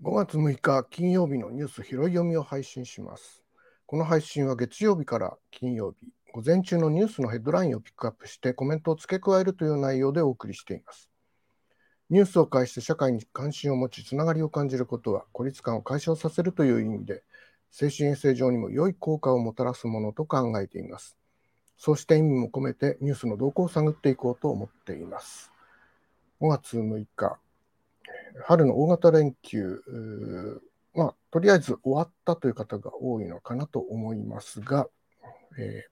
5月6日金曜日のニュース拾い読みを配信します。この配信は月曜日から金曜日、午前中のニュースのヘッドラインをピックアップしてコメントを付け加えるという内容でお送りしています。ニュースを介して社会に関心を持ち、つながりを感じることは孤立感を解消させるという意味で、精神衛生上にも良い効果をもたらすものと考えています。そうした意味も込めてニュースの動向を探っていこうと思っています。5月6日、春の大型連休、まあ、とりあえず終わったという方が多いのかなと思いますが、え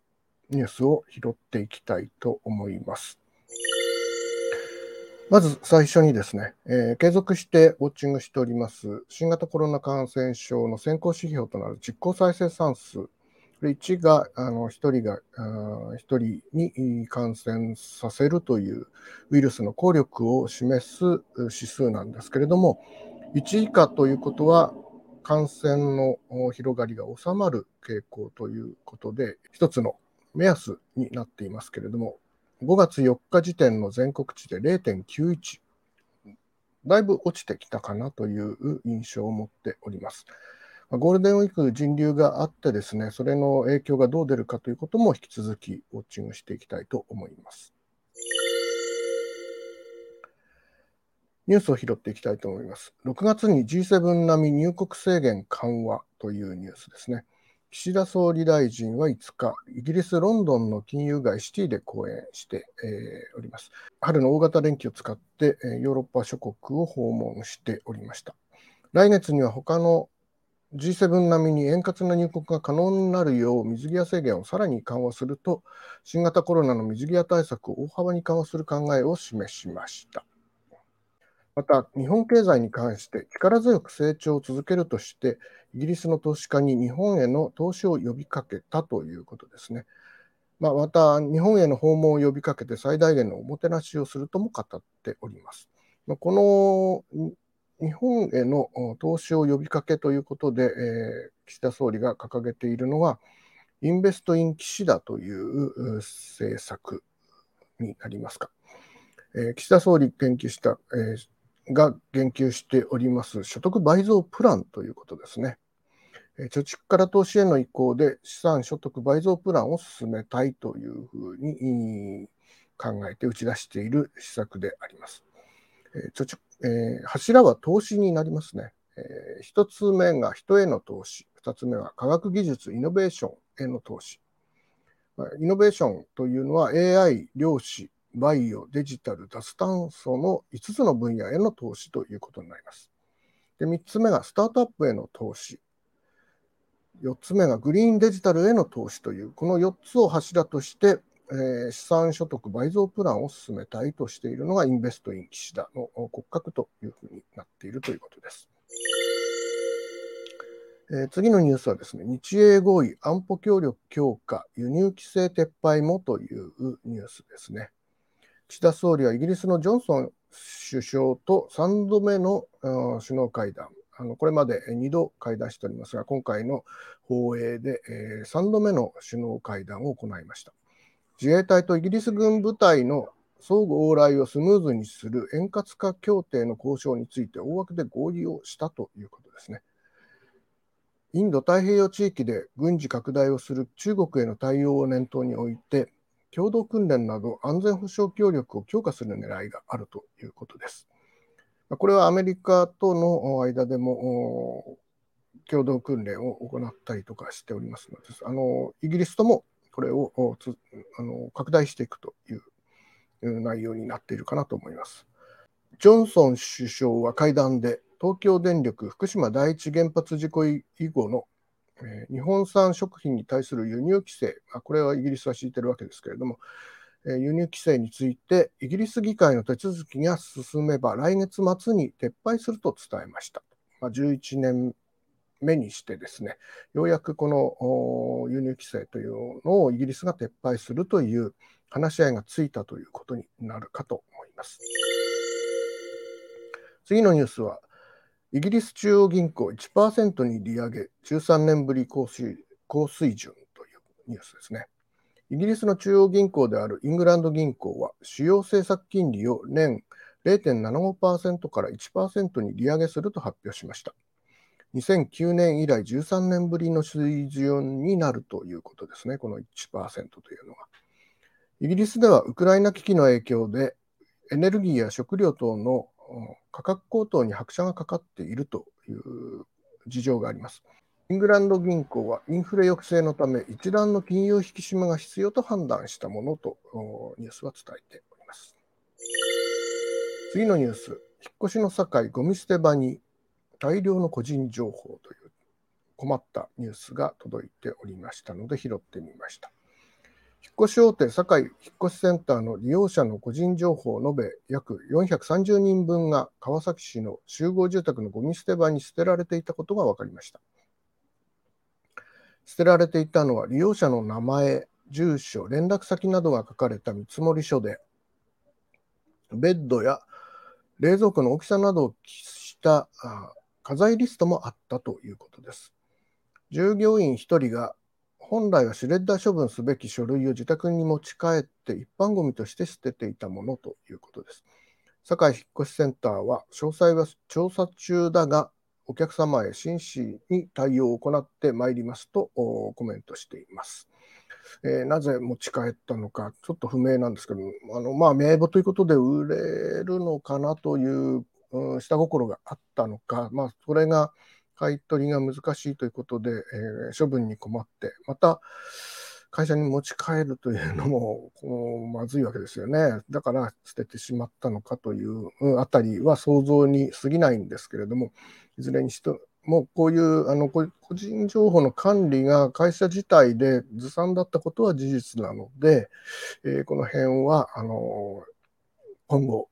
ー、ニュースを拾っていきたいと思います。まず最初にですね、えー、継続してウォッチングしております新型コロナ感染症の先行指標となる実効再生産数。これ1があの1人があ1人に感染させるというウイルスの効力を示す指数なんですけれども、1以下ということは感染の広がりが収まる傾向ということで、一つの目安になっていますけれども、5月4日時点の全国値で0.91、だいぶ落ちてきたかなという印象を持っております。ゴールデンウィーク人流があってですね、それの影響がどう出るかということも引き続きウォッチングしていきたいと思います。ニュースを拾っていきたいと思います。6月に G7 並み入国制限緩和というニュースですね。岸田総理大臣は5日、イギリス・ロンドンの金融街シティで講演して、えー、おります。春の大型連休を使って、え、ヨーロッパ諸国を訪問しておりました。来月には他の G7 並みに円滑な入国が可能になるよう水際制限をさらに緩和すると、新型コロナの水際対策を大幅に緩和する考えを示しました。また、日本経済に関して力強く成長を続けるとして、イギリスの投資家に日本への投資を呼びかけたということですね。まあ、また、日本への訪問を呼びかけて最大限のおもてなしをするとも語っております。まこの日本への投資を呼びかけということで、えー、岸田総理が掲げているのは、インベストイン岸田という政策になりますか。えー、岸田総理研究した、えー、が言及しております所得倍増プランということですね。貯蓄から投資への移行で資産所得倍増プランを進めたいというふうに考えて打ち出している施策であります。貯蓄えー、柱は投資になりますね。えー、1つ目が人への投資、2つ目は科学技術、イノベーションへの投資。イノベーションというのは AI、量子、バイオ、デジタル、脱炭素の5つの分野への投資ということになります。で3つ目がスタートアップへの投資。4つ目がグリーンデジタルへの投資という、この4つを柱としてえー、資産所得倍増プランを進めたいとしているのがインベストイン岸田の骨格というふうになっているということです。えー、次のニュースはですね、日英合意安保協力強化、輸入規制撤廃もというニュースですね。岸田総理はイギリスのジョンソン首相と3度目の首脳会談、あのこれまで2度会談しておりますが、今回の放映で3度目の首脳会談を行いました。自衛隊とイギリス軍部隊の相互往来をスムーズにする円滑化協定の交渉について大枠で合意をしたということですね。インド太平洋地域で軍事拡大をする中国への対応を念頭に置いて、共同訓練など安全保障協力を強化する狙いがあるということです。これはアメリカとの間でも共同訓練を行ったりとかしておりますので、あのイギリスともこれをあの拡大していくという内容になっているかなと思います。ジョンソン首相は会談で東京電力福島第一原発事故以後の、え、日本産食品に対する輸入規制、あ、これはイギリスは敷いてるわけですけれども、え、輸入規制についてイギリス議会の手続きが進めば来月末に撤廃すると伝えました。まあ、11年目にしてですね、ようやくこの輸入規制というのをイギリスが撤廃するという話し合いがついたということになるかと思います。次のニュースは、イギリス中央銀行1%に利上げ、13年ぶり高水高水準というニュースですね。イギリスの中央銀行であるイングランド銀行は、主要政策金利を年0.75%から1%に利上げすると発表しました。2009年以来13年ぶりの水準になるということですね、この1%というのは。イギリスではウクライナ危機の影響でエネルギーや食料等の価格高騰に拍車がかかっているという事情があります。イングランド銀行はインフレ抑制のため一段の金融引き締めが必要と判断したものとニュースは伝えております。次のニュース、引っ越しの境ゴミ捨て場に大量の個人情報という困ったニュースが届いておりましたので拾ってみました。引っ越し大手堺引っ越しセンターの利用者の個人情報を述べ約430人分が川崎市の集合住宅のゴミ捨て場に捨てられていたことが分かりました。捨てられていたのは利用者の名前、住所、連絡先などが書かれた見積書で、ベッドや冷蔵庫の大きさなどを記した家財リストもあったということです。従業員1人が本来はシュレッダー処分すべき書類を自宅に持ち帰って一般ごみとして捨てていたものということです。堺引越センターは詳細は調査中だがお客様へ真摯に対応を行ってまいりますとコメントしています。えー、なぜ持ち帰ったのか、ちょっと不明なんですけど、あのまあ、名簿ということで売れるのかなといううん、下心があったのか、まあ、それが買い取りが難しいということで、えー、処分に困って、また会社に持ち帰るというのも まずいわけですよね。だから捨ててしまったのかというあたりは想像に過ぎないんですけれども、いずれにしてもこういうあの個人情報の管理が会社自体でずさんだったことは事実なので、えー、この辺はあの今後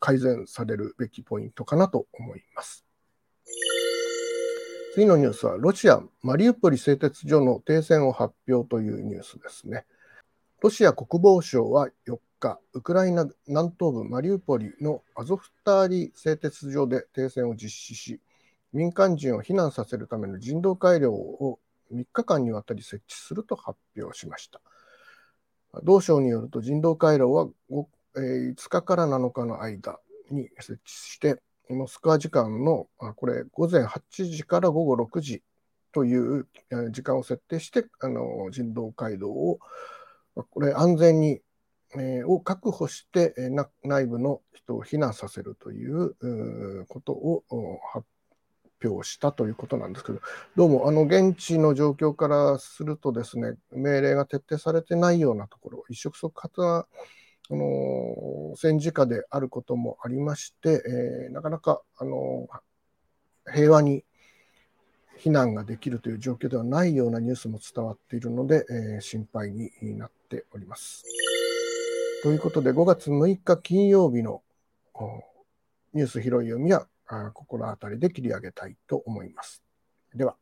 改善されるべきポイントかなと思います。次のニュースは、ロシア・マリウポリ製鉄所の停戦を発表というニュースですね。ロシア国防省は4日、ウクライナ南東部マリウポリのアゾフターリ製鉄所で停戦を実施し、民間人を避難させるための人道回廊を3日間にわたり設置すると発表しました。同省によると人道回廊は5日から7日の間に設置して、モスクワ時間のあこれ午前8時から午後6時という時間を設定してあの人道回廊をこれ安全に、えー、を確保して内部の人を避難させるということを発表したということなんですけどどうもあの現地の状況からするとですね命令が徹底されてないようなところ一触即発なあの戦時下であることもありまして、えー、なかなかあの平和に避難ができるという状況ではないようなニュースも伝わっているので、えー、心配になっております。ということで、5月6日金曜日のニュース拾い読みは、ここの辺りで切り上げたいと思います。では。